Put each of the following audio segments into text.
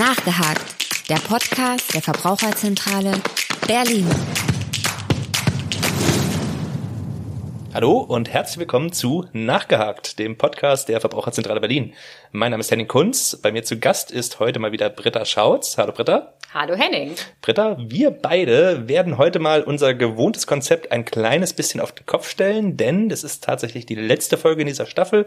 Nachgehakt, der Podcast der Verbraucherzentrale Berlin. Hallo und herzlich willkommen zu Nachgehakt, dem Podcast der Verbraucherzentrale Berlin. Mein Name ist Henning Kunz. Bei mir zu Gast ist heute mal wieder Britta Schautz. Hallo Britta. Hallo Henning. Britta, wir beide werden heute mal unser gewohntes Konzept ein kleines bisschen auf den Kopf stellen, denn das ist tatsächlich die letzte Folge in dieser Staffel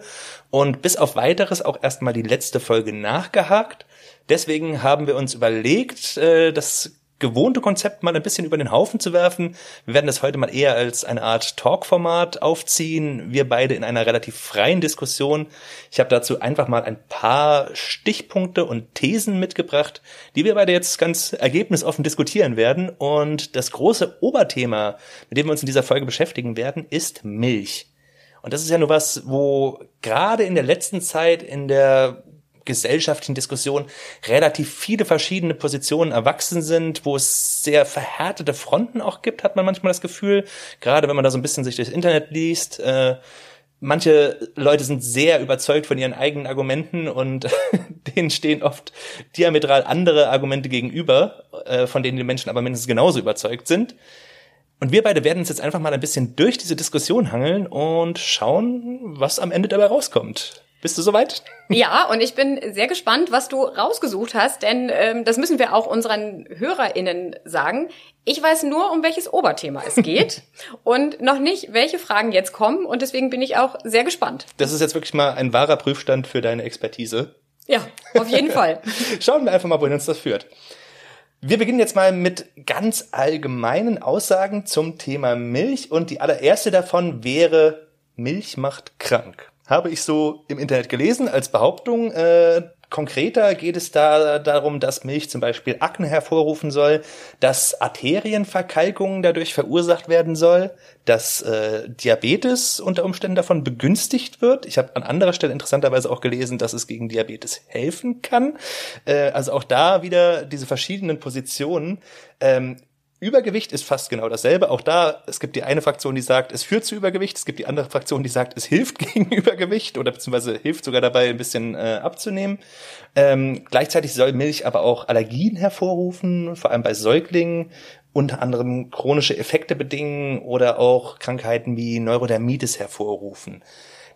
und bis auf weiteres auch erstmal die letzte Folge nachgehakt. Deswegen haben wir uns überlegt, äh, das gewohnte Konzept mal ein bisschen über den Haufen zu werfen. Wir werden das heute mal eher als eine Art Talk-Format aufziehen. Wir beide in einer relativ freien Diskussion. Ich habe dazu einfach mal ein paar Stichpunkte und Thesen mitgebracht, die wir beide jetzt ganz ergebnisoffen diskutieren werden. Und das große Oberthema, mit dem wir uns in dieser Folge beschäftigen werden, ist Milch. Und das ist ja nur was, wo gerade in der letzten Zeit in der gesellschaftlichen Diskussion relativ viele verschiedene Positionen erwachsen sind, wo es sehr verhärtete Fronten auch gibt, hat man manchmal das Gefühl. Gerade wenn man da so ein bisschen sich durchs Internet liest. Äh, manche Leute sind sehr überzeugt von ihren eigenen Argumenten und denen stehen oft diametral andere Argumente gegenüber, äh, von denen die Menschen aber mindestens genauso überzeugt sind. Und wir beide werden uns jetzt einfach mal ein bisschen durch diese Diskussion hangeln und schauen, was am Ende dabei rauskommt. Bist du soweit? Ja, und ich bin sehr gespannt, was du rausgesucht hast, denn ähm, das müssen wir auch unseren HörerInnen sagen. Ich weiß nur, um welches Oberthema es geht und noch nicht, welche Fragen jetzt kommen und deswegen bin ich auch sehr gespannt. Das ist jetzt wirklich mal ein wahrer Prüfstand für deine Expertise. Ja, auf jeden Fall. Schauen wir einfach mal, wohin uns das führt. Wir beginnen jetzt mal mit ganz allgemeinen Aussagen zum Thema Milch und die allererste davon wäre, Milch macht krank habe ich so im Internet gelesen als Behauptung. Äh, konkreter geht es da darum, dass Milch zum Beispiel Akne hervorrufen soll, dass Arterienverkalkungen dadurch verursacht werden soll, dass äh, Diabetes unter Umständen davon begünstigt wird. Ich habe an anderer Stelle interessanterweise auch gelesen, dass es gegen Diabetes helfen kann. Äh, also auch da wieder diese verschiedenen Positionen. Ähm, Übergewicht ist fast genau dasselbe. Auch da, es gibt die eine Fraktion, die sagt, es führt zu Übergewicht. Es gibt die andere Fraktion, die sagt, es hilft gegen Übergewicht oder beziehungsweise hilft sogar dabei, ein bisschen äh, abzunehmen. Ähm, gleichzeitig soll Milch aber auch Allergien hervorrufen, vor allem bei Säuglingen, unter anderem chronische Effekte bedingen oder auch Krankheiten wie Neurodermitis hervorrufen.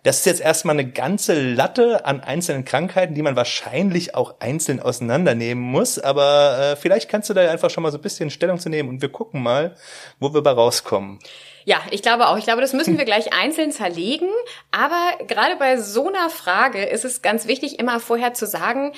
Das ist jetzt erstmal eine ganze Latte an einzelnen Krankheiten, die man wahrscheinlich auch einzeln auseinandernehmen muss. Aber äh, vielleicht kannst du da einfach schon mal so ein bisschen Stellung zu nehmen und wir gucken mal, wo wir bei rauskommen. Ja, ich glaube auch. Ich glaube, das müssen wir gleich einzeln zerlegen. Aber gerade bei so einer Frage ist es ganz wichtig, immer vorher zu sagen,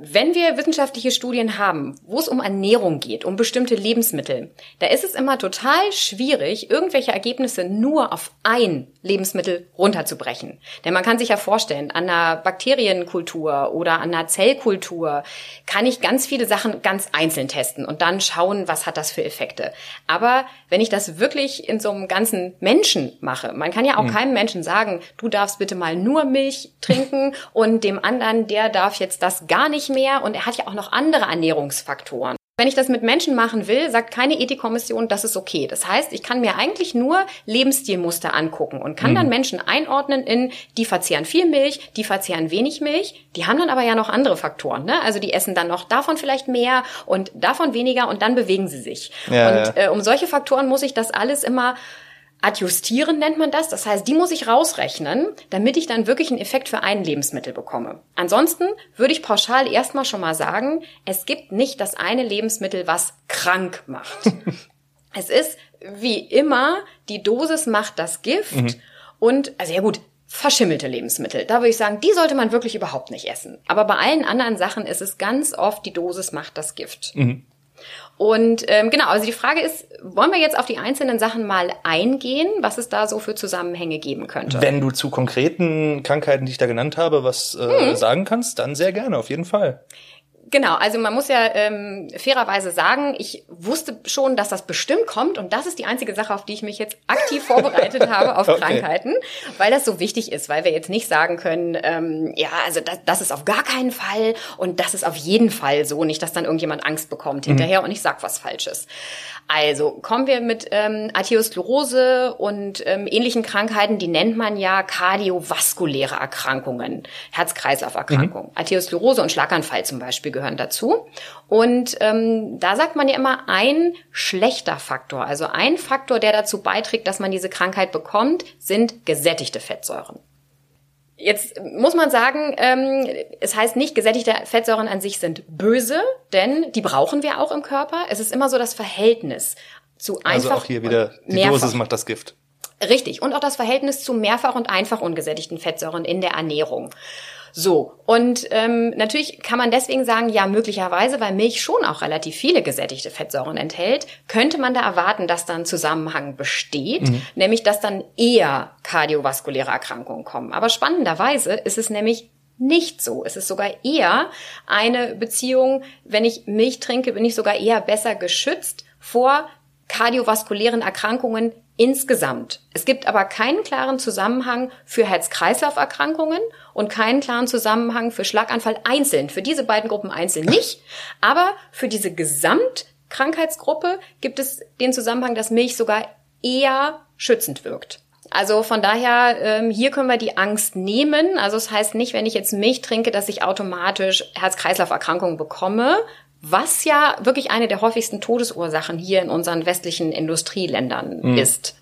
wenn wir wissenschaftliche Studien haben, wo es um Ernährung geht, um bestimmte Lebensmittel, da ist es immer total schwierig, irgendwelche Ergebnisse nur auf ein Lebensmittel runterzubrechen. Denn man kann sich ja vorstellen, an einer Bakterienkultur oder an einer Zellkultur kann ich ganz viele Sachen ganz einzeln testen und dann schauen, was hat das für Effekte. Aber wenn ich das wirklich in so einem ganzen Menschen mache, man kann ja auch mhm. keinem Menschen sagen, du darfst bitte mal nur Milch trinken und dem anderen, der darf jetzt das gar nicht mehr und er hat ja auch noch andere Ernährungsfaktoren. Wenn ich das mit Menschen machen will, sagt keine Ethikkommission, das ist okay. Das heißt, ich kann mir eigentlich nur Lebensstilmuster angucken und kann mhm. dann Menschen einordnen in, die verzehren viel Milch, die verzehren wenig Milch. Die haben dann aber ja noch andere Faktoren. Ne? Also die essen dann noch davon vielleicht mehr und davon weniger und dann bewegen sie sich. Ja, und ja. Äh, um solche Faktoren muss ich das alles immer Adjustieren nennt man das. Das heißt, die muss ich rausrechnen, damit ich dann wirklich einen Effekt für ein Lebensmittel bekomme. Ansonsten würde ich pauschal erstmal schon mal sagen, es gibt nicht das eine Lebensmittel, was krank macht. es ist wie immer, die Dosis macht das Gift mhm. und, also ja gut, verschimmelte Lebensmittel. Da würde ich sagen, die sollte man wirklich überhaupt nicht essen. Aber bei allen anderen Sachen ist es ganz oft, die Dosis macht das Gift. Mhm. Und ähm, genau, also die Frage ist, wollen wir jetzt auf die einzelnen Sachen mal eingehen, was es da so für Zusammenhänge geben könnte? Wenn du zu konkreten Krankheiten, die ich da genannt habe, was äh, hm. sagen kannst, dann sehr gerne, auf jeden Fall. Genau, also man muss ja ähm, fairerweise sagen, ich wusste schon, dass das bestimmt kommt und das ist die einzige Sache, auf die ich mich jetzt aktiv vorbereitet habe auf okay. Krankheiten, weil das so wichtig ist, weil wir jetzt nicht sagen können, ähm, ja, also das, das ist auf gar keinen Fall und das ist auf jeden Fall so, nicht, dass dann irgendjemand Angst bekommt mhm. hinterher mhm. und ich sag was Falsches. Also kommen wir mit ähm, Arteriosklerose und ähm, ähnlichen Krankheiten, die nennt man ja kardiovaskuläre Erkrankungen, Herz-Kreislauf-Erkrankungen. Mhm. Arteriosklerose und Schlaganfall zum Beispiel gehören dazu. Und ähm, da sagt man ja immer ein schlechter Faktor, also ein Faktor, der dazu beiträgt, dass man diese Krankheit bekommt, sind gesättigte Fettsäuren. Jetzt muss man sagen, ähm, es heißt nicht, gesättigte Fettsäuren an sich sind böse, denn die brauchen wir auch im Körper. Es ist immer so das Verhältnis zu einfach. Also auch hier wieder, die mehrfach. Dosis macht das Gift. Richtig. Und auch das Verhältnis zu mehrfach und einfach ungesättigten Fettsäuren in der Ernährung. So, und ähm, natürlich kann man deswegen sagen, ja, möglicherweise, weil Milch schon auch relativ viele gesättigte Fettsäuren enthält, könnte man da erwarten, dass da ein Zusammenhang besteht, mhm. nämlich dass dann eher kardiovaskuläre Erkrankungen kommen. Aber spannenderweise ist es nämlich nicht so. Es ist sogar eher eine Beziehung, wenn ich Milch trinke, bin ich sogar eher besser geschützt vor kardiovaskulären Erkrankungen insgesamt. Es gibt aber keinen klaren Zusammenhang für Herz-Kreislauf-Erkrankungen und keinen klaren Zusammenhang für Schlaganfall einzeln. Für diese beiden Gruppen einzeln nicht, aber für diese Gesamtkrankheitsgruppe gibt es den Zusammenhang, dass Milch sogar eher schützend wirkt. Also von daher, ähm, hier können wir die Angst nehmen. Also es das heißt nicht, wenn ich jetzt Milch trinke, dass ich automatisch Herz-Kreislauf-Erkrankungen bekomme, was ja wirklich eine der häufigsten Todesursachen hier in unseren westlichen Industrieländern mhm. ist.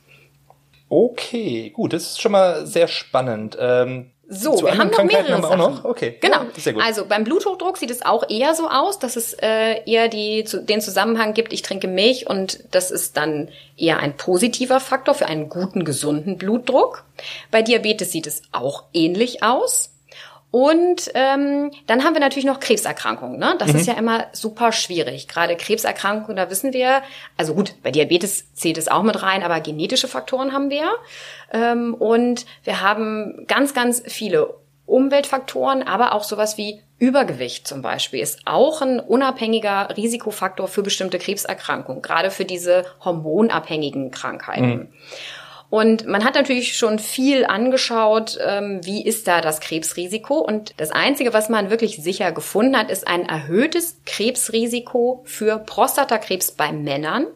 Okay, gut, das ist schon mal sehr spannend. Ähm, so, wir haben noch mehrere haben wir Sachen. Noch? Okay, genau. Ja, also beim Bluthochdruck sieht es auch eher so aus, dass es äh, eher die, zu, den Zusammenhang gibt, ich trinke Milch und das ist dann eher ein positiver Faktor für einen guten, gesunden Blutdruck. Bei Diabetes sieht es auch ähnlich aus. Und ähm, dann haben wir natürlich noch Krebserkrankungen. Ne? Das mhm. ist ja immer super schwierig. Gerade Krebserkrankungen, da wissen wir, also gut, bei Diabetes zählt es auch mit rein, aber genetische Faktoren haben wir. Ähm, und wir haben ganz, ganz viele Umweltfaktoren, aber auch sowas wie Übergewicht zum Beispiel ist auch ein unabhängiger Risikofaktor für bestimmte Krebserkrankungen, gerade für diese hormonabhängigen Krankheiten. Mhm. Und man hat natürlich schon viel angeschaut, ähm, wie ist da das Krebsrisiko. Und das Einzige, was man wirklich sicher gefunden hat, ist ein erhöhtes Krebsrisiko für Prostatakrebs bei Männern.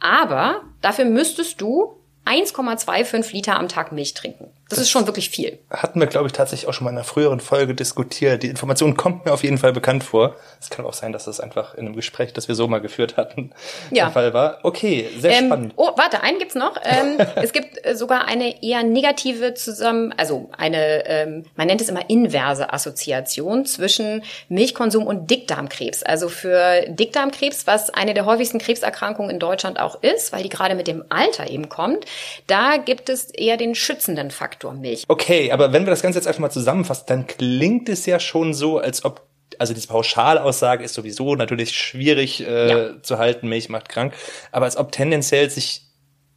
Aber dafür müsstest du 1,25 Liter am Tag Milch trinken. Das, das, ist schon wirklich viel. Hatten wir, glaube ich, tatsächlich auch schon mal in einer früheren Folge diskutiert. Die Information kommt mir auf jeden Fall bekannt vor. Es kann auch sein, dass das einfach in einem Gespräch, das wir so mal geführt hatten, ja. der Fall war. Okay, sehr ähm, spannend. Oh, warte, einen gibt's noch. Ähm, es gibt äh, sogar eine eher negative zusammen, also eine, ähm, man nennt es immer inverse Assoziation zwischen Milchkonsum und Dickdarmkrebs. Also für Dickdarmkrebs, was eine der häufigsten Krebserkrankungen in Deutschland auch ist, weil die gerade mit dem Alter eben kommt, da gibt es eher den schützenden Faktor. Faktor Milch. Okay, aber wenn wir das Ganze jetzt einfach mal zusammenfassen, dann klingt es ja schon so, als ob also diese Pauschalaussage ist sowieso natürlich schwierig äh, ja. zu halten, Milch macht krank, aber als ob tendenziell sich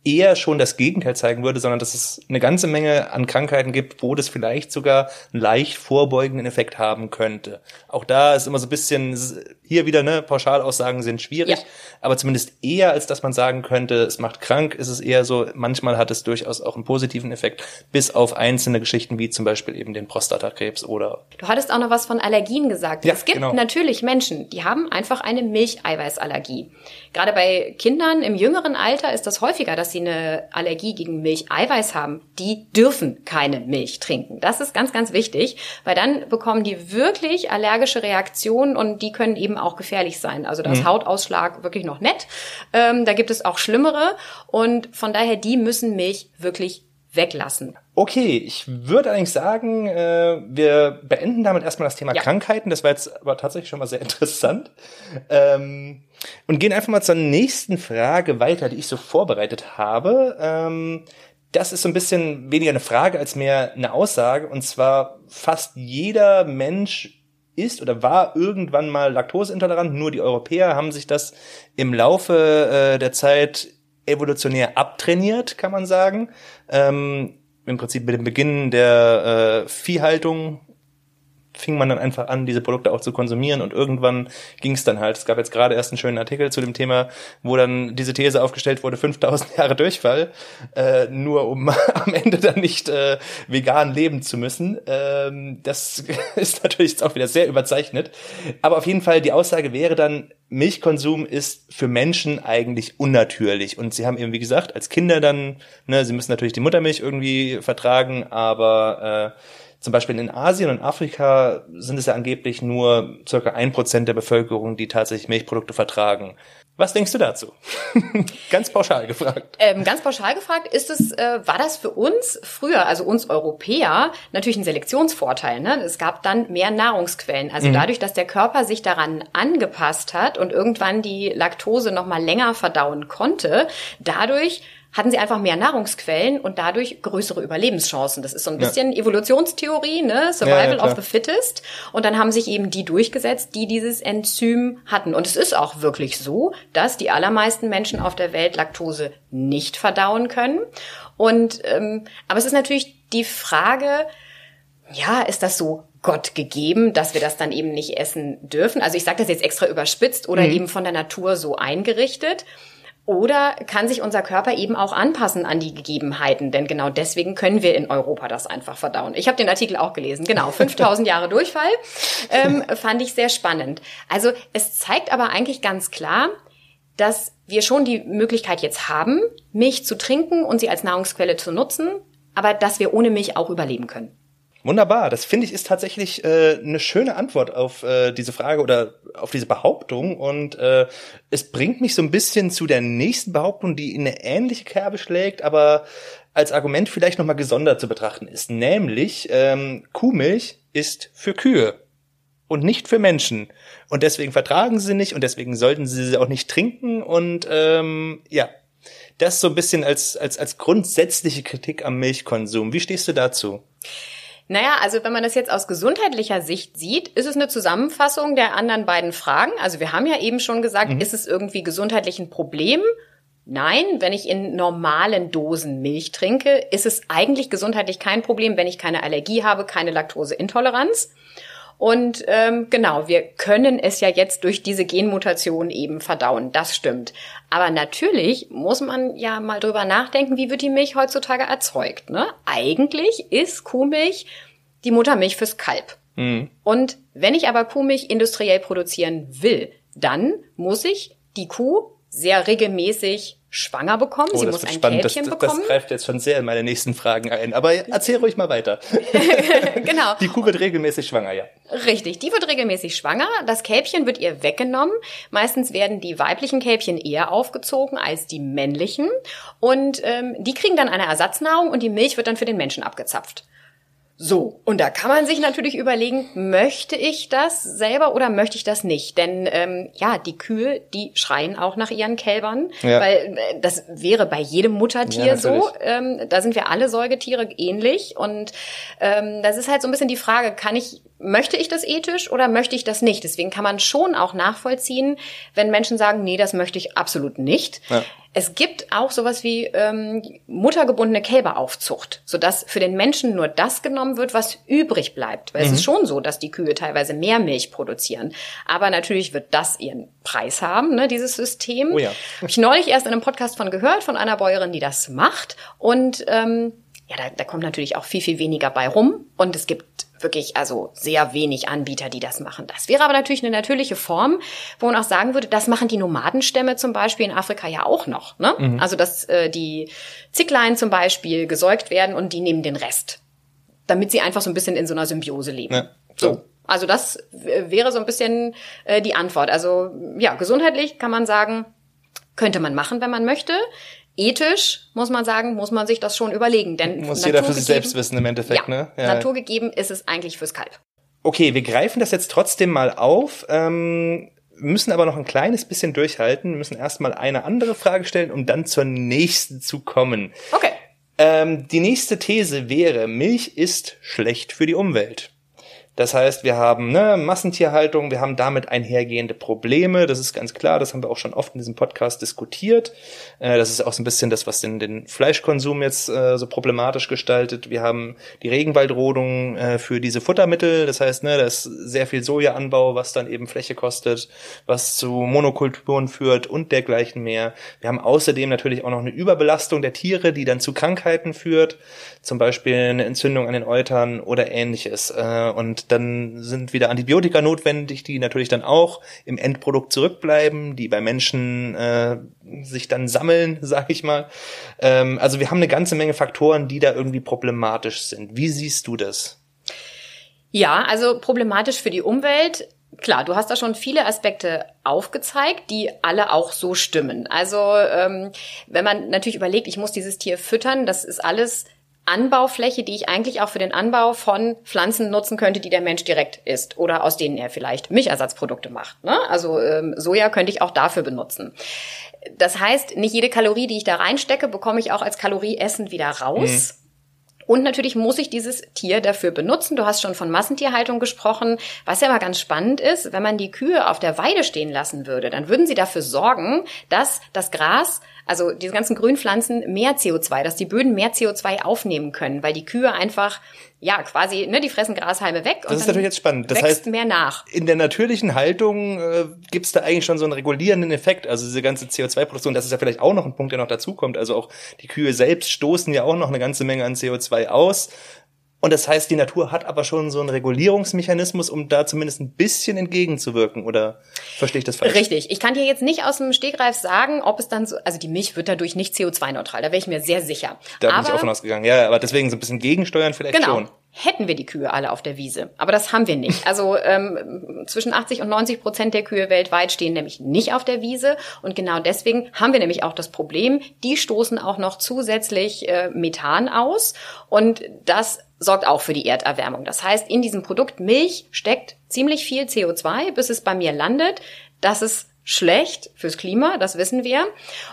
eher schon das Gegenteil zeigen würde, sondern dass es eine ganze Menge an Krankheiten gibt, wo das vielleicht sogar einen leicht vorbeugenden Effekt haben könnte. Auch da ist immer so ein bisschen, hier wieder, ne, Pauschalaussagen sind schwierig, ja. aber zumindest eher, als dass man sagen könnte, es macht krank, ist es eher so, manchmal hat es durchaus auch einen positiven Effekt, bis auf einzelne Geschichten wie zum Beispiel eben den Prostatakrebs oder. Du hattest auch noch was von Allergien gesagt. Ja, es gibt genau. natürlich Menschen, die haben einfach eine Milcheiweißallergie. Gerade bei Kindern im jüngeren Alter ist das häufiger, dass sie eine Allergie gegen Milcheiweiß haben. Die dürfen keine Milch trinken. Das ist ganz, ganz wichtig, weil dann bekommen die wirklich allergische Reaktionen und die können eben auch gefährlich sein. Also das mhm. Hautausschlag wirklich noch nett. Ähm, da gibt es auch schlimmere und von daher die müssen Milch wirklich weglassen. Okay, ich würde eigentlich sagen, äh, wir beenden damit erstmal das Thema ja. Krankheiten. Das war jetzt aber tatsächlich schon mal sehr interessant. Ähm, und gehen einfach mal zur nächsten Frage weiter, die ich so vorbereitet habe. Ähm, das ist so ein bisschen weniger eine Frage als mehr eine Aussage. Und zwar fast jeder Mensch ist oder war irgendwann mal laktoseintolerant. Nur die Europäer haben sich das im Laufe äh, der Zeit evolutionär abtrainiert, kann man sagen. Ähm, Im Prinzip mit dem Beginn der äh, Viehhaltung fing man dann einfach an, diese Produkte auch zu konsumieren und irgendwann ging es dann halt. Es gab jetzt gerade erst einen schönen Artikel zu dem Thema, wo dann diese These aufgestellt wurde, 5000 Jahre Durchfall, äh, nur um am Ende dann nicht äh, vegan leben zu müssen. Ähm, das ist natürlich jetzt auch wieder sehr überzeichnet. Aber auf jeden Fall, die Aussage wäre dann, Milchkonsum ist für Menschen eigentlich unnatürlich. Und sie haben eben, wie gesagt, als Kinder dann, ne, sie müssen natürlich die Muttermilch irgendwie vertragen, aber äh, zum Beispiel in Asien und Afrika sind es ja angeblich nur circa ein Prozent der Bevölkerung, die tatsächlich Milchprodukte vertragen. Was denkst du dazu? ganz pauschal gefragt. Ähm, ganz pauschal gefragt, ist es, äh, war das für uns früher, also uns Europäer, natürlich ein Selektionsvorteil. Ne? Es gab dann mehr Nahrungsquellen. Also mhm. dadurch, dass der Körper sich daran angepasst hat und irgendwann die Laktose noch mal länger verdauen konnte, dadurch hatten sie einfach mehr Nahrungsquellen und dadurch größere Überlebenschancen. Das ist so ein bisschen ja. Evolutionstheorie, ne? Survival ja, ja, of the fittest. Und dann haben sich eben die durchgesetzt, die dieses Enzym hatten. Und es ist auch wirklich so, dass die allermeisten Menschen auf der Welt Laktose nicht verdauen können. Und ähm, aber es ist natürlich die Frage, ja, ist das so Gott gegeben, dass wir das dann eben nicht essen dürfen? Also ich sage das jetzt extra überspitzt oder mhm. eben von der Natur so eingerichtet. Oder kann sich unser Körper eben auch anpassen an die Gegebenheiten? Denn genau deswegen können wir in Europa das einfach verdauen. Ich habe den Artikel auch gelesen. Genau, 5000 Jahre Durchfall ähm, fand ich sehr spannend. Also es zeigt aber eigentlich ganz klar, dass wir schon die Möglichkeit jetzt haben, Milch zu trinken und sie als Nahrungsquelle zu nutzen, aber dass wir ohne Milch auch überleben können. Wunderbar, das finde ich ist tatsächlich äh, eine schöne Antwort auf äh, diese Frage oder auf diese Behauptung und äh, es bringt mich so ein bisschen zu der nächsten Behauptung, die in eine ähnliche Kerbe schlägt, aber als Argument vielleicht nochmal gesondert zu betrachten ist, nämlich ähm, Kuhmilch ist für Kühe und nicht für Menschen und deswegen vertragen sie nicht und deswegen sollten sie sie auch nicht trinken und ähm, ja, das so ein bisschen als als als grundsätzliche Kritik am Milchkonsum. Wie stehst du dazu? Naja, also wenn man das jetzt aus gesundheitlicher Sicht sieht, ist es eine Zusammenfassung der anderen beiden Fragen. Also wir haben ja eben schon gesagt, mhm. ist es irgendwie gesundheitlich ein Problem? Nein, wenn ich in normalen Dosen Milch trinke, ist es eigentlich gesundheitlich kein Problem, wenn ich keine Allergie habe, keine Laktoseintoleranz. Und ähm, genau, wir können es ja jetzt durch diese Genmutation eben verdauen. Das stimmt. Aber natürlich muss man ja mal drüber nachdenken, wie wird die Milch heutzutage erzeugt. Ne? Eigentlich ist Kuhmilch die Muttermilch fürs Kalb. Mhm. Und wenn ich aber Kuhmilch industriell produzieren will, dann muss ich die Kuh sehr regelmäßig schwanger bekommen. Oh, Sie muss ein spannend. Kälbchen das, bekommen. Das greift jetzt schon sehr in meine nächsten Fragen ein. Aber erzähl ruhig mal weiter. genau. Die Kuh wird regelmäßig schwanger, ja. Richtig, die wird regelmäßig schwanger. Das Kälbchen wird ihr weggenommen. Meistens werden die weiblichen Kälbchen eher aufgezogen als die männlichen. Und ähm, die kriegen dann eine Ersatznahrung und die Milch wird dann für den Menschen abgezapft. So, und da kann man sich natürlich überlegen, möchte ich das selber oder möchte ich das nicht? Denn ähm, ja, die Kühe, die schreien auch nach ihren Kälbern, ja. weil äh, das wäre bei jedem Muttertier ja, so. Ähm, da sind wir alle Säugetiere ähnlich und ähm, das ist halt so ein bisschen die Frage, kann ich möchte ich das ethisch oder möchte ich das nicht? Deswegen kann man schon auch nachvollziehen, wenn Menschen sagen, nee, das möchte ich absolut nicht. Ja. Es gibt auch sowas wie ähm, muttergebundene Kälberaufzucht, sodass für den Menschen nur das genommen wird, was übrig bleibt. Weil mhm. es ist schon so, dass die Kühe teilweise mehr Milch produzieren. Aber natürlich wird das ihren Preis haben, ne, dieses System. Oh ja. Habe ich neulich erst in einem Podcast von gehört, von einer Bäuerin, die das macht. Und ähm, ja, da, da kommt natürlich auch viel, viel weniger bei rum. Und es gibt wirklich also sehr wenig Anbieter, die das machen. Das wäre aber natürlich eine natürliche Form, wo man auch sagen würde, das machen die Nomadenstämme zum Beispiel in Afrika ja auch noch. Ne? Mhm. Also dass äh, die Zicklein zum Beispiel gesäugt werden und die nehmen den Rest, damit sie einfach so ein bisschen in so einer Symbiose leben. Ja. So. Also das wäre so ein bisschen äh, die Antwort. Also ja, gesundheitlich kann man sagen, könnte man machen, wenn man möchte ethisch, muss man sagen, muss man sich das schon überlegen. Denn muss jeder für sich selbst wissen im Endeffekt, ja, ne? Ja. Naturgegeben ist es eigentlich fürs Kalb. Okay, wir greifen das jetzt trotzdem mal auf, ähm, müssen aber noch ein kleines bisschen durchhalten, müssen erstmal eine andere Frage stellen, um dann zur nächsten zu kommen. Okay. Ähm, die nächste These wäre, Milch ist schlecht für die Umwelt. Das heißt, wir haben ne, Massentierhaltung, wir haben damit einhergehende Probleme. Das ist ganz klar, das haben wir auch schon oft in diesem Podcast diskutiert. Äh, das ist auch so ein bisschen das, was den, den Fleischkonsum jetzt äh, so problematisch gestaltet. Wir haben die Regenwaldrodung äh, für diese Futtermittel. Das heißt, ne, da ist sehr viel Sojaanbau, was dann eben Fläche kostet, was zu Monokulturen führt und dergleichen mehr. Wir haben außerdem natürlich auch noch eine Überbelastung der Tiere, die dann zu Krankheiten führt, zum Beispiel eine Entzündung an den Eutern oder ähnliches. Äh, dann sind wieder Antibiotika notwendig, die natürlich dann auch im Endprodukt zurückbleiben, die bei Menschen äh, sich dann sammeln, sag ich mal. Ähm, also wir haben eine ganze Menge Faktoren, die da irgendwie problematisch sind. Wie siehst du das? Ja, also problematisch für die Umwelt Klar, du hast da schon viele Aspekte aufgezeigt, die alle auch so stimmen. Also ähm, wenn man natürlich überlegt, ich muss dieses Tier füttern, das ist alles Anbaufläche, die ich eigentlich auch für den Anbau von Pflanzen nutzen könnte, die der Mensch direkt isst oder aus denen er vielleicht Milchersatzprodukte macht. Ne? Also ähm, Soja könnte ich auch dafür benutzen. Das heißt, nicht jede Kalorie, die ich da reinstecke, bekomme ich auch als Kalorie essend wieder raus. Mhm. Und natürlich muss ich dieses Tier dafür benutzen. Du hast schon von Massentierhaltung gesprochen. Was ja immer ganz spannend ist, wenn man die Kühe auf der Weide stehen lassen würde, dann würden sie dafür sorgen, dass das Gras also diese ganzen Grünpflanzen mehr CO2, dass die Böden mehr CO2 aufnehmen können, weil die Kühe einfach ja, quasi, ne, die fressen Grashalme weg. Das ist natürlich jetzt spannend. Das heißt, mehr nach. In der natürlichen Haltung äh, gibt es da eigentlich schon so einen regulierenden Effekt. Also diese ganze CO2-Produktion, das ist ja vielleicht auch noch ein Punkt, der noch dazukommt. Also auch die Kühe selbst stoßen ja auch noch eine ganze Menge an CO2 aus. Und das heißt, die Natur hat aber schon so einen Regulierungsmechanismus, um da zumindest ein bisschen entgegenzuwirken. Oder verstehe ich das falsch? Richtig. Ich kann dir jetzt nicht aus dem Stegreif sagen, ob es dann so, also die Milch wird dadurch nicht CO2-neutral. Da wäre ich mir sehr sicher. Da aber, bin ich auch von ausgegangen. Ja, aber deswegen so ein bisschen gegensteuern vielleicht genau. schon hätten wir die Kühe alle auf der Wiese. Aber das haben wir nicht. Also ähm, zwischen 80 und 90 Prozent der Kühe weltweit stehen nämlich nicht auf der Wiese. Und genau deswegen haben wir nämlich auch das Problem, die stoßen auch noch zusätzlich äh, Methan aus. Und das sorgt auch für die Erderwärmung. Das heißt, in diesem Produkt Milch steckt ziemlich viel CO2, bis es bei mir landet. Das ist schlecht fürs Klima, das wissen wir.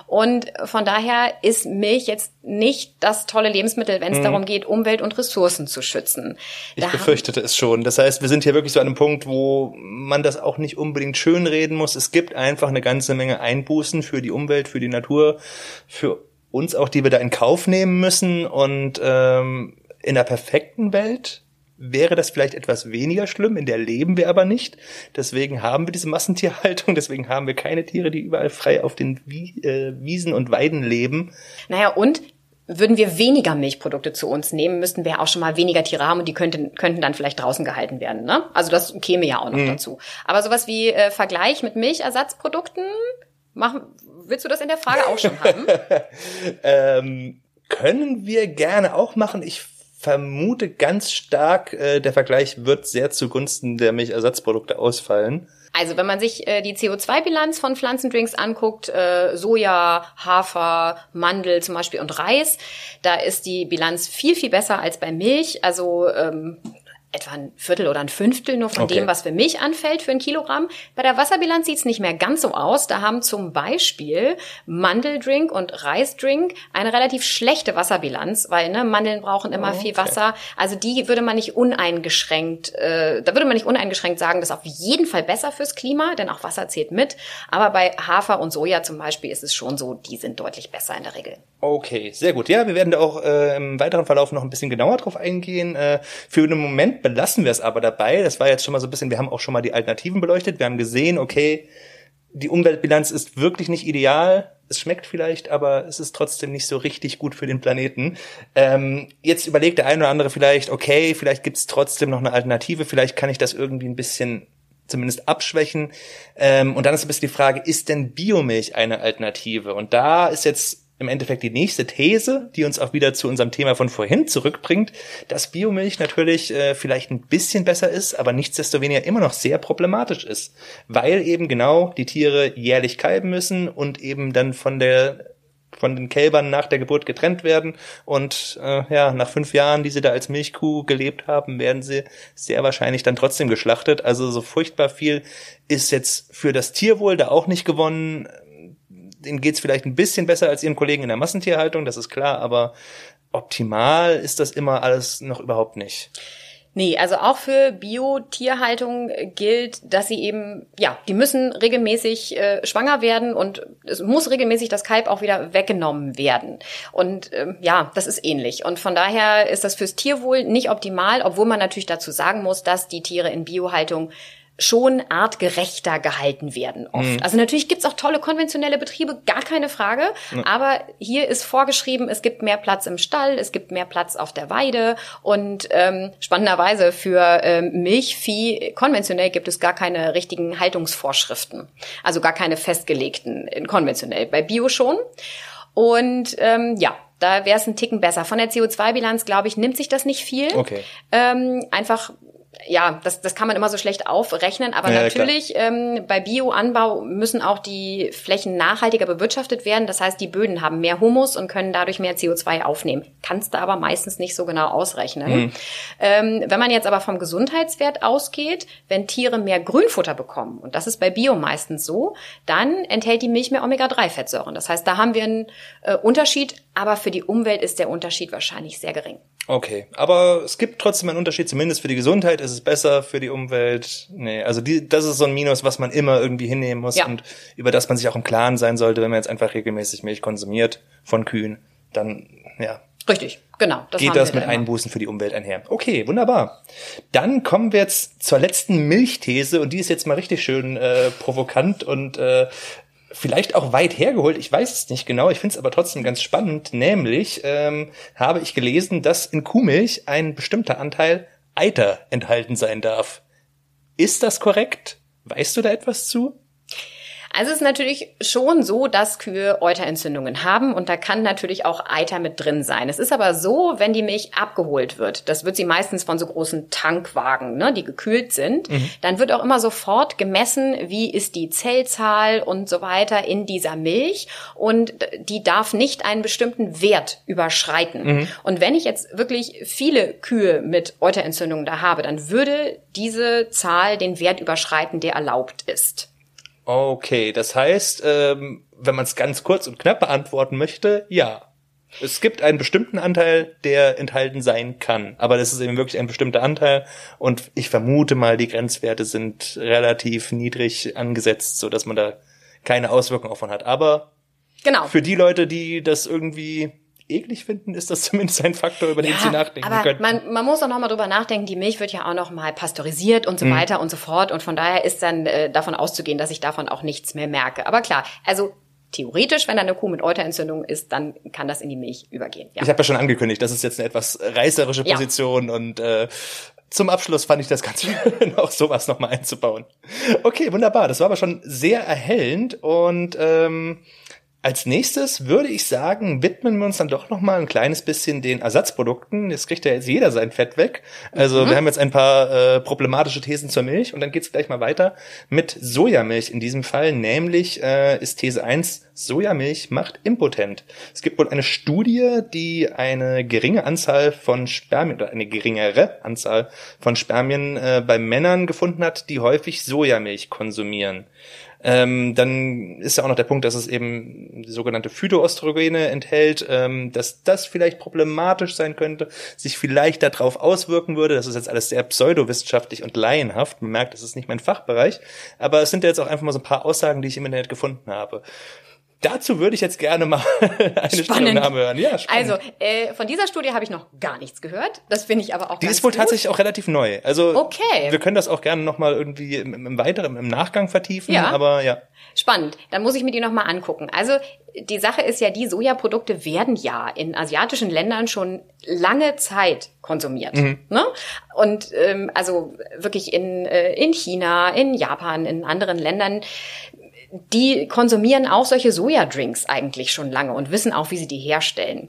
Und von daher ist Milch jetzt nicht das tolle Lebensmittel, wenn es mhm. darum geht, Umwelt und Ressourcen zu schützen. Ich da befürchtete es schon. Das heißt, wir sind hier wirklich so an einem Punkt, wo man das auch nicht unbedingt schönreden muss. Es gibt einfach eine ganze Menge Einbußen für die Umwelt, für die Natur, für uns auch, die wir da in Kauf nehmen müssen. Und ähm, in der perfekten Welt wäre das vielleicht etwas weniger schlimm, in der leben wir aber nicht. Deswegen haben wir diese Massentierhaltung, deswegen haben wir keine Tiere, die überall frei auf den äh, Wiesen und Weiden leben. Naja, und würden wir weniger Milchprodukte zu uns nehmen, müssten wir auch schon mal weniger Tiere haben und die könnten, könnten dann vielleicht draußen gehalten werden. Ne? Also das käme ja auch noch mhm. dazu. Aber sowas wie äh, Vergleich mit Milchersatzprodukten, machen, willst du das in der Frage auch schon haben? ähm, können wir gerne auch machen. Ich vermute ganz stark, äh, der Vergleich wird sehr zugunsten der Milchersatzprodukte ausfallen. Also wenn man sich äh, die CO2-Bilanz von Pflanzendrinks anguckt, äh, Soja, Hafer, Mandel zum Beispiel und Reis, da ist die Bilanz viel, viel besser als bei Milch. Also ähm, etwa ein Viertel oder ein Fünftel nur von okay. dem, was für Milch anfällt für ein Kilogramm. Bei der Wasserbilanz sieht es nicht mehr ganz so aus. Da haben zum Beispiel Mandeldrink und Reisdrink eine relativ schlechte Wasserbilanz, weil ne, Mandeln brauchen immer okay. viel Wasser. Also die würde man nicht uneingeschränkt, äh, da würde man nicht uneingeschränkt sagen, das ist auf jeden Fall besser fürs Klima, denn auch Wasser zählt mit. Aber bei Hafer und Soja zum Beispiel ist es schon so, die sind deutlich besser in der Regel. Okay, sehr gut. Ja, wir werden da auch äh, im weiteren Verlauf noch ein bisschen genauer drauf eingehen. Äh, für den Moment belassen wir es aber dabei. Das war jetzt schon mal so ein bisschen, wir haben auch schon mal die Alternativen beleuchtet. Wir haben gesehen, okay, die Umweltbilanz ist wirklich nicht ideal. Es schmeckt vielleicht, aber es ist trotzdem nicht so richtig gut für den Planeten. Ähm, jetzt überlegt der eine oder andere vielleicht, okay, vielleicht gibt es trotzdem noch eine Alternative, vielleicht kann ich das irgendwie ein bisschen zumindest abschwächen. Ähm, und dann ist ein bisschen die Frage, ist denn Biomilch eine Alternative? Und da ist jetzt im Endeffekt die nächste These, die uns auch wieder zu unserem Thema von vorhin zurückbringt, dass Biomilch natürlich äh, vielleicht ein bisschen besser ist, aber nichtsdestoweniger immer noch sehr problematisch ist, weil eben genau die Tiere jährlich kalben müssen und eben dann von der von den Kälbern nach der Geburt getrennt werden und äh, ja nach fünf Jahren, die sie da als Milchkuh gelebt haben, werden sie sehr wahrscheinlich dann trotzdem geschlachtet. Also so furchtbar viel ist jetzt für das Tierwohl da auch nicht gewonnen denen geht's vielleicht ein bisschen besser als ihren Kollegen in der Massentierhaltung, das ist klar, aber optimal ist das immer alles noch überhaupt nicht. Nee, also auch für Bio-Tierhaltung gilt, dass sie eben, ja, die müssen regelmäßig äh, schwanger werden und es muss regelmäßig das Kalb auch wieder weggenommen werden. Und ähm, ja, das ist ähnlich. Und von daher ist das fürs Tierwohl nicht optimal, obwohl man natürlich dazu sagen muss, dass die Tiere in Biohaltung schon artgerechter gehalten werden oft. Mhm. Also natürlich gibt's auch tolle konventionelle Betriebe, gar keine Frage. Mhm. Aber hier ist vorgeschrieben, es gibt mehr Platz im Stall, es gibt mehr Platz auf der Weide und ähm, spannenderweise für ähm, Milchvieh konventionell gibt es gar keine richtigen Haltungsvorschriften. Also gar keine festgelegten in konventionell. Bei Bio schon. Und ähm, ja, da wäre es ein Ticken besser. Von der CO2-Bilanz, glaube ich, nimmt sich das nicht viel. Okay. Ähm, einfach ja, das, das kann man immer so schlecht aufrechnen, aber ja, natürlich ähm, bei Bioanbau müssen auch die Flächen nachhaltiger bewirtschaftet werden. Das heißt, die Böden haben mehr Humus und können dadurch mehr CO2 aufnehmen. Kannst du aber meistens nicht so genau ausrechnen. Mhm. Ähm, wenn man jetzt aber vom Gesundheitswert ausgeht, wenn Tiere mehr Grünfutter bekommen, und das ist bei Bio meistens so, dann enthält die Milch mehr Omega-3-Fettsäuren. Das heißt, da haben wir einen äh, Unterschied, aber für die Umwelt ist der Unterschied wahrscheinlich sehr gering. Okay, aber es gibt trotzdem einen Unterschied, zumindest für die Gesundheit ist es besser, für die Umwelt. Nee, also die, das ist so ein Minus, was man immer irgendwie hinnehmen muss ja. und über das man sich auch im Klaren sein sollte, wenn man jetzt einfach regelmäßig Milch konsumiert von Kühen, dann, ja. Richtig, genau. Das geht das mit Einbußen für die Umwelt einher. Okay, wunderbar. Dann kommen wir jetzt zur letzten Milchthese und die ist jetzt mal richtig schön äh, provokant und äh, vielleicht auch weit hergeholt, ich weiß es nicht genau, ich finde es aber trotzdem ganz spannend, nämlich ähm, habe ich gelesen, dass in Kuhmilch ein bestimmter Anteil Eiter enthalten sein darf. Ist das korrekt? Weißt du da etwas zu? Also es ist natürlich schon so, dass Kühe Euterentzündungen haben und da kann natürlich auch Eiter mit drin sein. Es ist aber so, wenn die Milch abgeholt wird, das wird sie meistens von so großen Tankwagen, ne, die gekühlt sind, mhm. dann wird auch immer sofort gemessen, wie ist die Zellzahl und so weiter in dieser Milch und die darf nicht einen bestimmten Wert überschreiten. Mhm. Und wenn ich jetzt wirklich viele Kühe mit Euterentzündungen da habe, dann würde diese Zahl den Wert überschreiten, der erlaubt ist. Okay, das heißt, ähm, wenn man es ganz kurz und knapp beantworten möchte, ja. Es gibt einen bestimmten Anteil, der enthalten sein kann, aber das ist eben wirklich ein bestimmter Anteil und ich vermute mal, die Grenzwerte sind relativ niedrig angesetzt, so dass man da keine Auswirkungen davon hat. Aber genau. für die Leute, die das irgendwie eklig finden, ist das zumindest ein Faktor, über den ja, sie nachdenken aber können. Man, man muss auch noch mal drüber nachdenken, die Milch wird ja auch noch mal pasteurisiert und so mhm. weiter und so fort. Und von daher ist dann äh, davon auszugehen, dass ich davon auch nichts mehr merke. Aber klar, also theoretisch, wenn da eine Kuh mit Euterentzündung ist, dann kann das in die Milch übergehen. Ja. Ich habe ja schon angekündigt, das ist jetzt eine etwas reißerische Position ja. und äh, zum Abschluss fand ich das ganz schön, auch sowas nochmal einzubauen. Okay, wunderbar. Das war aber schon sehr erhellend und ähm, als nächstes würde ich sagen, widmen wir uns dann doch noch mal ein kleines bisschen den Ersatzprodukten. Jetzt kriegt ja jetzt jeder sein Fett weg. Also mhm. wir haben jetzt ein paar äh, problematische Thesen zur Milch und dann geht's gleich mal weiter mit Sojamilch in diesem Fall. Nämlich äh, ist These 1, Sojamilch macht impotent. Es gibt wohl eine Studie, die eine geringe Anzahl von Spermien oder eine geringere Anzahl von Spermien äh, bei Männern gefunden hat, die häufig Sojamilch konsumieren. Ähm, dann ist ja auch noch der Punkt, dass es eben sogenannte Phytoöstrogene enthält, ähm, dass das vielleicht problematisch sein könnte, sich vielleicht darauf auswirken würde. Das ist jetzt alles sehr pseudowissenschaftlich und laienhaft. Man merkt, das ist nicht mein Fachbereich. Aber es sind ja jetzt auch einfach mal so ein paar Aussagen, die ich im Internet gefunden habe. Dazu würde ich jetzt gerne mal eine spannend. Stellungnahme hören. Ja, spannend. Also äh, von dieser Studie habe ich noch gar nichts gehört. Das finde ich aber auch. Die ist wohl gut. tatsächlich auch relativ neu. Also okay. wir können das auch gerne noch mal irgendwie im, im weiteren im Nachgang vertiefen. Ja. Aber ja. Spannend. Dann muss ich mir die noch mal angucken. Also die Sache ist ja, die Sojaprodukte werden ja in asiatischen Ländern schon lange Zeit konsumiert. Mhm. Ne? Und ähm, also wirklich in, äh, in China, in Japan, in anderen Ländern die konsumieren auch solche Sojadrinks eigentlich schon lange und wissen auch, wie sie die herstellen.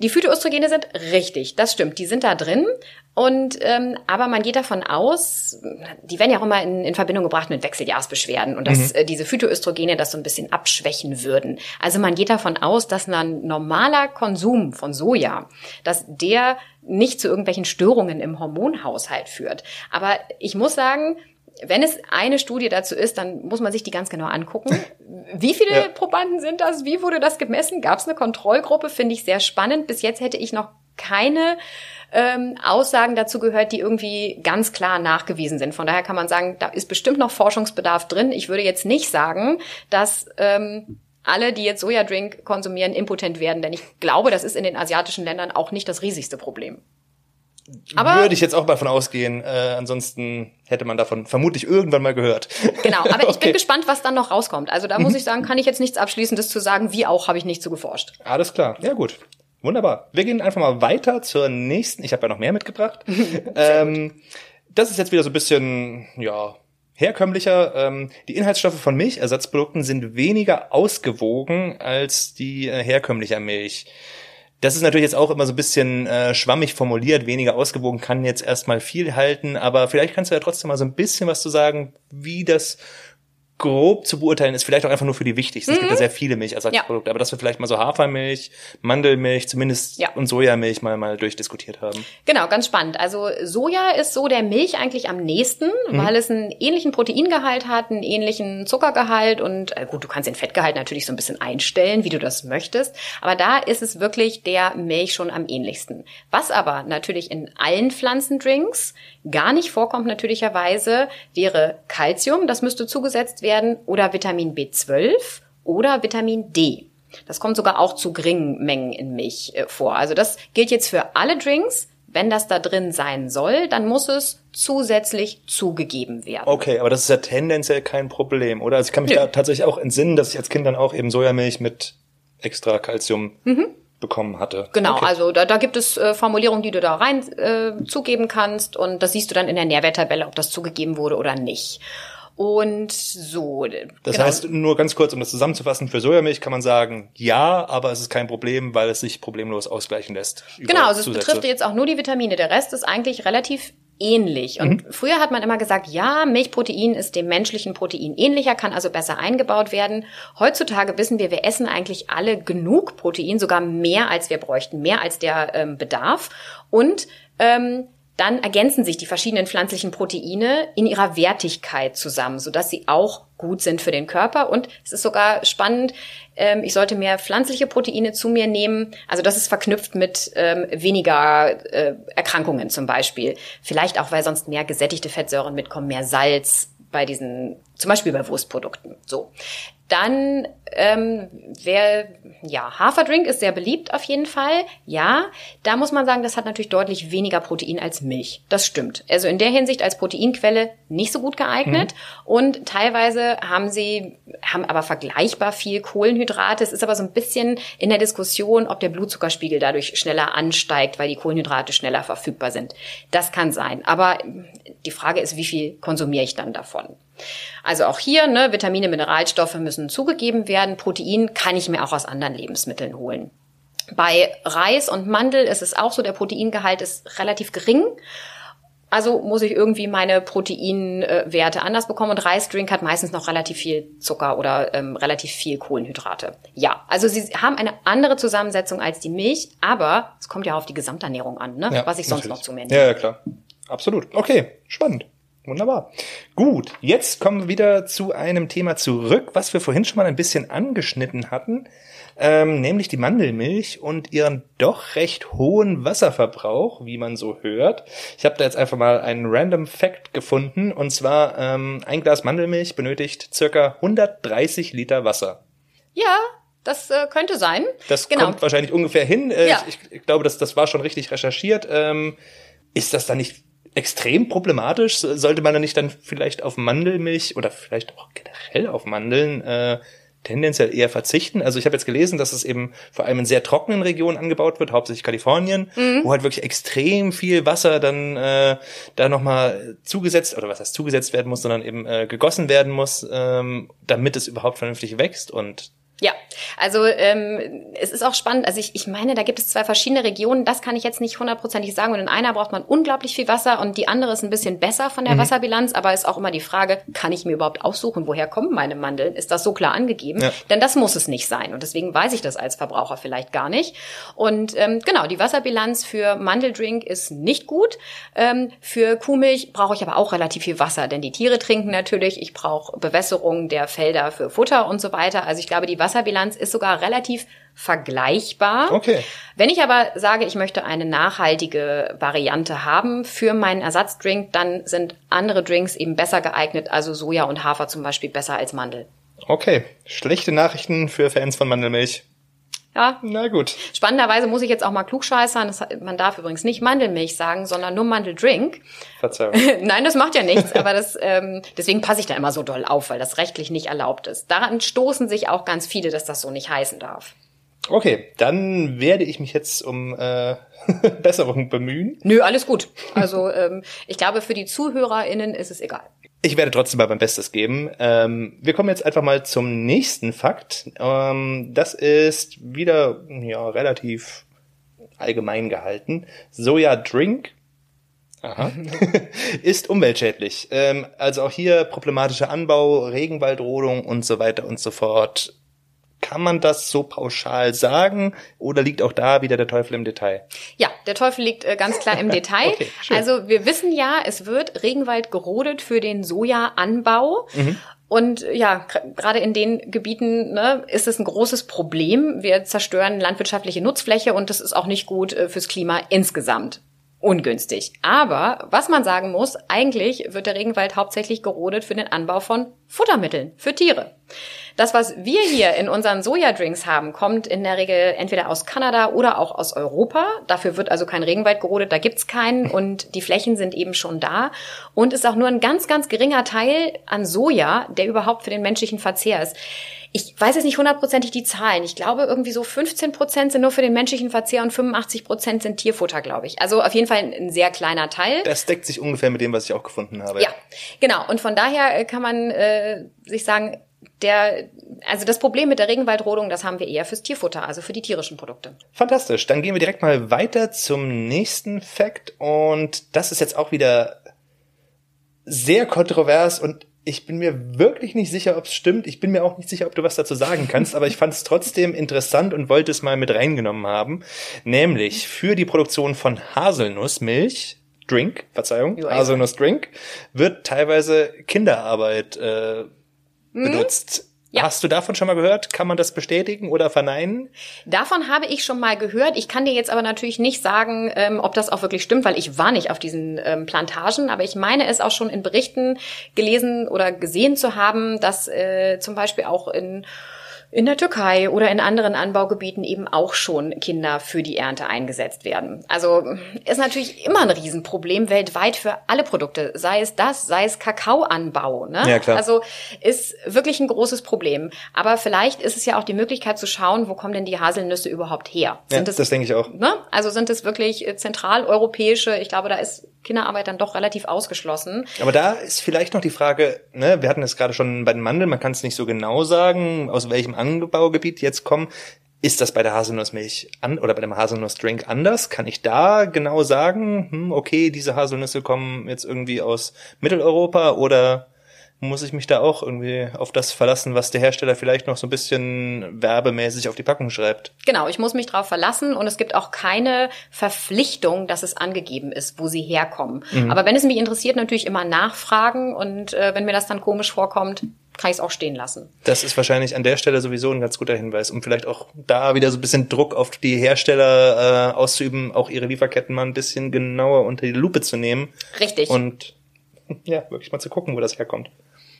Die Phytoöstrogene sind richtig, das stimmt, die sind da drin. Und ähm, aber man geht davon aus, die werden ja auch immer in, in Verbindung gebracht mit Wechseljahrsbeschwerden und dass mhm. äh, diese Phytoöstrogene das so ein bisschen abschwächen würden. Also man geht davon aus, dass ein normaler Konsum von Soja, dass der nicht zu irgendwelchen Störungen im Hormonhaushalt führt. Aber ich muss sagen, wenn es eine Studie dazu ist, dann muss man sich die ganz genau angucken. Wie viele ja. Probanden sind das? Wie wurde das gemessen? Gab es eine Kontrollgruppe? Finde ich sehr spannend. Bis jetzt hätte ich noch keine ähm, Aussagen dazu gehört, die irgendwie ganz klar nachgewiesen sind. Von daher kann man sagen, da ist bestimmt noch Forschungsbedarf drin. Ich würde jetzt nicht sagen, dass ähm, alle, die jetzt Sojadrink konsumieren, impotent werden, denn ich glaube, das ist in den asiatischen Ländern auch nicht das riesigste Problem. Aber würde ich jetzt auch mal von ausgehen. Äh, ansonsten hätte man davon vermutlich irgendwann mal gehört. Genau, aber ich okay. bin gespannt, was dann noch rauskommt. Also da muss mhm. ich sagen, kann ich jetzt nichts Abschließendes zu sagen. Wie auch habe ich nicht zu geforscht. Alles klar, ja gut. Wunderbar. Wir gehen einfach mal weiter zur nächsten. Ich habe ja noch mehr mitgebracht. ähm, das ist jetzt wieder so ein bisschen, ja, herkömmlicher. Ähm, die Inhaltsstoffe von Milchersatzprodukten sind weniger ausgewogen als die äh, herkömmliche Milch. Das ist natürlich jetzt auch immer so ein bisschen äh, schwammig formuliert. Weniger ausgewogen kann jetzt erstmal viel halten, aber vielleicht kannst du ja trotzdem mal so ein bisschen was zu sagen, wie das grob zu beurteilen ist, vielleicht auch einfach nur für die wichtigsten. Mhm. Es gibt ja mhm. sehr viele Milchersatzprodukte, ja. aber dass wir vielleicht mal so Hafermilch, Mandelmilch, zumindest ja. und Sojamilch mal mal durchdiskutiert haben. Genau, ganz spannend. Also Soja ist so der Milch eigentlich am nächsten, mhm. weil es einen ähnlichen Proteingehalt hat, einen ähnlichen Zuckergehalt und äh, gut, du kannst den Fettgehalt natürlich so ein bisschen einstellen, wie du das möchtest, aber da ist es wirklich der Milch schon am ähnlichsten. Was aber natürlich in allen Pflanzendrinks gar nicht vorkommt natürlicherweise, wäre Calcium, das müsste zugesetzt werden, oder Vitamin B12 oder Vitamin D. Das kommt sogar auch zu geringen Mengen in Milch äh, vor. Also das gilt jetzt für alle Drinks. Wenn das da drin sein soll, dann muss es zusätzlich zugegeben werden. Okay, aber das ist ja tendenziell kein Problem, oder? Also ich kann mich Nö. da tatsächlich auch entsinnen, dass ich als Kind dann auch eben Sojamilch mit extra Calcium mhm bekommen hatte. Genau, okay. also da, da gibt es äh, Formulierungen, die du da rein äh, zugeben kannst und das siehst du dann in der Nährwerttabelle, ob das zugegeben wurde oder nicht. Und so. Das genau. heißt, nur ganz kurz, um das zusammenzufassen, für Sojamilch kann man sagen, ja, aber es ist kein Problem, weil es sich problemlos ausgleichen lässt. Genau, also es betrifft jetzt auch nur die Vitamine. Der Rest ist eigentlich relativ ähnlich. Und mhm. früher hat man immer gesagt, ja, Milchprotein ist dem menschlichen Protein ähnlicher, kann also besser eingebaut werden. Heutzutage wissen wir, wir essen eigentlich alle genug Protein, sogar mehr als wir bräuchten, mehr als der ähm, Bedarf. Und ähm, dann ergänzen sich die verschiedenen pflanzlichen Proteine in ihrer Wertigkeit zusammen, sodass sie auch gut sind für den Körper. Und es ist sogar spannend, ähm, ich sollte mehr pflanzliche Proteine zu mir nehmen. Also das ist verknüpft mit ähm, weniger äh, Erkrankungen zum Beispiel. Vielleicht auch, weil sonst mehr gesättigte Fettsäuren mitkommen, mehr Salz bei diesen, zum Beispiel bei Wurstprodukten. So. Dann ähm, wer ja Haferdrink ist sehr beliebt auf jeden Fall. Ja, da muss man sagen, das hat natürlich deutlich weniger Protein als Milch. Das stimmt. Also in der Hinsicht als Proteinquelle nicht so gut geeignet mhm. und teilweise haben sie haben aber vergleichbar viel Kohlenhydrate. Es ist aber so ein bisschen in der Diskussion, ob der Blutzuckerspiegel dadurch schneller ansteigt, weil die Kohlenhydrate schneller verfügbar sind. Das kann sein. Aber die Frage ist, wie viel konsumiere ich dann davon? Also auch hier, ne, Vitamine, Mineralstoffe müssen zugegeben werden. Protein kann ich mir auch aus anderen Lebensmitteln holen. Bei Reis und Mandel ist es auch so, der Proteingehalt ist relativ gering. Also muss ich irgendwie meine Proteinwerte anders bekommen und Reisdrink hat meistens noch relativ viel Zucker oder ähm, relativ viel Kohlenhydrate. Ja, also sie haben eine andere Zusammensetzung als die Milch, aber es kommt ja auf die Gesamternährung an, ne? Ja, was ich sonst natürlich. noch zu mir nehme. Ja, ja, klar. Absolut. Okay, spannend. Wunderbar. Gut, jetzt kommen wir wieder zu einem Thema zurück, was wir vorhin schon mal ein bisschen angeschnitten hatten, ähm, nämlich die Mandelmilch und ihren doch recht hohen Wasserverbrauch, wie man so hört. Ich habe da jetzt einfach mal einen random Fact gefunden, und zwar ähm, ein Glas Mandelmilch benötigt circa 130 Liter Wasser. Ja, das äh, könnte sein. Das genau. kommt wahrscheinlich ungefähr hin. Äh, ja. ich, ich, glaube, das, das war schon richtig recherchiert. Ähm, ist das da nicht extrem problematisch. Sollte man da nicht dann vielleicht auf Mandelmilch oder vielleicht auch generell auf Mandeln äh, tendenziell eher verzichten. Also ich habe jetzt gelesen, dass es eben vor allem in sehr trockenen Regionen angebaut wird, hauptsächlich Kalifornien, mhm. wo halt wirklich extrem viel Wasser dann äh, da nochmal zugesetzt, oder was heißt zugesetzt werden muss, sondern eben äh, gegossen werden muss, ähm, damit es überhaupt vernünftig wächst. Und Ja, also ähm, es ist auch spannend. Also ich, ich meine, da gibt es zwei verschiedene Regionen. Das kann ich jetzt nicht hundertprozentig sagen. Und in einer braucht man unglaublich viel Wasser und die andere ist ein bisschen besser von der mhm. Wasserbilanz. Aber ist auch immer die Frage, kann ich mir überhaupt aussuchen, woher kommen meine Mandeln? Ist das so klar angegeben? Ja. Denn das muss es nicht sein. Und deswegen weiß ich das als Verbraucher vielleicht gar nicht. Und ähm, genau, die Wasserbilanz für Mandeldrink ist nicht gut. Ähm, für Kuhmilch brauche ich aber auch relativ viel Wasser, denn die Tiere trinken natürlich. Ich brauche Bewässerung der Felder für Futter und so weiter. Also ich glaube, die Wasserbilanz ist sogar relativ vergleichbar. Okay. Wenn ich aber sage, ich möchte eine nachhaltige Variante haben für meinen Ersatzdrink, dann sind andere Drinks eben besser geeignet, also Soja und Hafer zum Beispiel besser als Mandel. Okay, schlechte Nachrichten für Fans von Mandelmilch. Ja. Na gut. Spannenderweise muss ich jetzt auch mal klugscheißern. Das, man darf übrigens nicht Mandelmilch sagen, sondern nur Mandeldrink. Verzeihung. Nein, das macht ja nichts, aber das, ähm, deswegen passe ich da immer so doll auf, weil das rechtlich nicht erlaubt ist. Daran stoßen sich auch ganz viele, dass das so nicht heißen darf. Okay, dann werde ich mich jetzt um äh, Besserung bemühen. Nö, alles gut. Also ähm, ich glaube, für die ZuhörerInnen ist es egal. Ich werde trotzdem mal mein Bestes geben. Ähm, wir kommen jetzt einfach mal zum nächsten Fakt. Ähm, das ist wieder ja relativ allgemein gehalten. Soja Drink Aha. ist umweltschädlich. Ähm, also auch hier problematischer Anbau, Regenwaldrodung und so weiter und so fort. Kann man das so pauschal sagen oder liegt auch da wieder der Teufel im Detail? Ja, der Teufel liegt äh, ganz klar im Detail. okay, also wir wissen ja, es wird Regenwald gerodet für den Sojaanbau. Mhm. Und ja, gerade in den Gebieten ne, ist es ein großes Problem. Wir zerstören landwirtschaftliche Nutzfläche und das ist auch nicht gut äh, fürs Klima insgesamt ungünstig. Aber was man sagen muss, eigentlich wird der Regenwald hauptsächlich gerodet für den Anbau von Futtermitteln für Tiere. Das, was wir hier in unseren Sojadrinks haben, kommt in der Regel entweder aus Kanada oder auch aus Europa. Dafür wird also kein Regenwald gerodet, da gibt's keinen und die Flächen sind eben schon da. Und ist auch nur ein ganz, ganz geringer Teil an Soja, der überhaupt für den menschlichen Verzehr ist. Ich weiß jetzt nicht hundertprozentig die Zahlen. Ich glaube, irgendwie so 15 Prozent sind nur für den menschlichen Verzehr und 85 Prozent sind Tierfutter, glaube ich. Also auf jeden Fall ein sehr kleiner Teil. Das deckt sich ungefähr mit dem, was ich auch gefunden habe. Ja, genau. Und von daher kann man äh, sich sagen, der, also das Problem mit der Regenwaldrodung, das haben wir eher fürs Tierfutter, also für die tierischen Produkte. Fantastisch. Dann gehen wir direkt mal weiter zum nächsten Fakt und das ist jetzt auch wieder sehr kontrovers und ich bin mir wirklich nicht sicher, ob es stimmt. Ich bin mir auch nicht sicher, ob du was dazu sagen kannst, aber ich fand es trotzdem interessant und wollte es mal mit reingenommen haben. Nämlich für die Produktion von Haselnussmilch, Drink, Verzeihung, Haselnussdrink, wird teilweise Kinderarbeit äh, mhm. benutzt. Ja. Hast du davon schon mal gehört? Kann man das bestätigen oder verneinen? Davon habe ich schon mal gehört. Ich kann dir jetzt aber natürlich nicht sagen, ähm, ob das auch wirklich stimmt, weil ich war nicht auf diesen ähm, Plantagen. Aber ich meine es auch schon in Berichten gelesen oder gesehen zu haben, dass äh, zum Beispiel auch in in der Türkei oder in anderen Anbaugebieten eben auch schon Kinder für die Ernte eingesetzt werden. Also ist natürlich immer ein Riesenproblem weltweit für alle Produkte, sei es das, sei es Kakaoanbau. Ne? Ja, klar. Also ist wirklich ein großes Problem. Aber vielleicht ist es ja auch die Möglichkeit zu schauen, wo kommen denn die Haselnüsse überhaupt her? Sind ja, es, das denke ich auch. Ne? Also sind es wirklich zentraleuropäische, ich glaube, da ist Kinderarbeit dann doch relativ ausgeschlossen. Aber da ist vielleicht noch die Frage, ne, wir hatten es gerade schon bei den Mandeln, man kann es nicht so genau sagen, aus welchem Anbaugebiet jetzt kommen. Ist das bei der Haselnussmilch an oder bei dem Haselnussdrink anders? Kann ich da genau sagen, hm, okay, diese Haselnüsse kommen jetzt irgendwie aus Mitteleuropa oder muss ich mich da auch irgendwie auf das verlassen, was der Hersteller vielleicht noch so ein bisschen werbemäßig auf die Packung schreibt. Genau, ich muss mich darauf verlassen und es gibt auch keine Verpflichtung, dass es angegeben ist, wo sie herkommen. Mhm. Aber wenn es mich interessiert, natürlich immer nachfragen und äh, wenn mir das dann komisch vorkommt, kann ich es auch stehen lassen. Das ist wahrscheinlich an der Stelle sowieso ein ganz guter Hinweis, um vielleicht auch da wieder so ein bisschen Druck auf die Hersteller äh, auszuüben, auch ihre Lieferketten mal ein bisschen genauer unter die Lupe zu nehmen. Richtig. Und ja, wirklich mal zu gucken, wo das herkommt.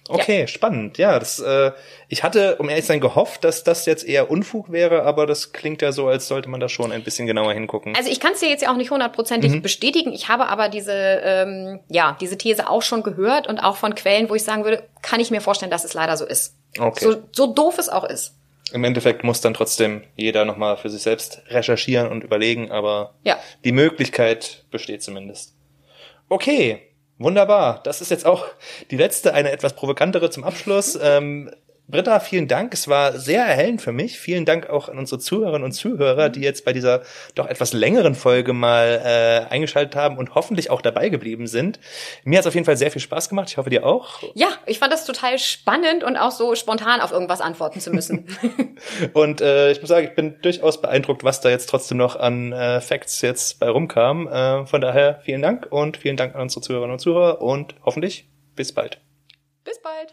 Okay, ja. spannend. Ja, das, äh, ich hatte, um ehrlich zu sein, gehofft, dass das jetzt eher Unfug wäre, aber das klingt ja so, als sollte man da schon ein bisschen genauer hingucken. Also ich kann es dir jetzt ja auch nicht hundertprozentig mhm. bestätigen. Ich habe aber diese, ähm, ja, diese These auch schon gehört und auch von Quellen, wo ich sagen würde, kann ich mir vorstellen, dass es leider so ist. Okay. So, so doof es auch ist. Im Endeffekt muss dann trotzdem jeder nochmal für sich selbst recherchieren und überlegen, aber ja. die Möglichkeit besteht zumindest. Okay, Wunderbar. Das ist jetzt auch die letzte, eine etwas provokantere zum Abschluss. Ähm, Britta, vielen Dank. Es war sehr erhellend für mich. Vielen Dank auch an unsere Zuhörerinnen und Zuhörer, die jetzt bei dieser doch etwas längeren Folge mal äh, eingeschaltet haben und hoffentlich auch dabei geblieben sind. Mir hat es auf jeden Fall sehr viel Spaß gemacht. Ich hoffe, dir auch. Ja, ich fand das total spannend und auch so spontan auf irgendwas antworten zu müssen. und äh, ich muss sagen, ich bin durchaus beeindruckt, was da jetzt trotzdem noch an äh, Facts jetzt bei rumkam. Äh, von daher vielen Dank und vielen Dank an unsere Zuhörerinnen und Zuhörer und hoffentlich bis bald. Bis bald.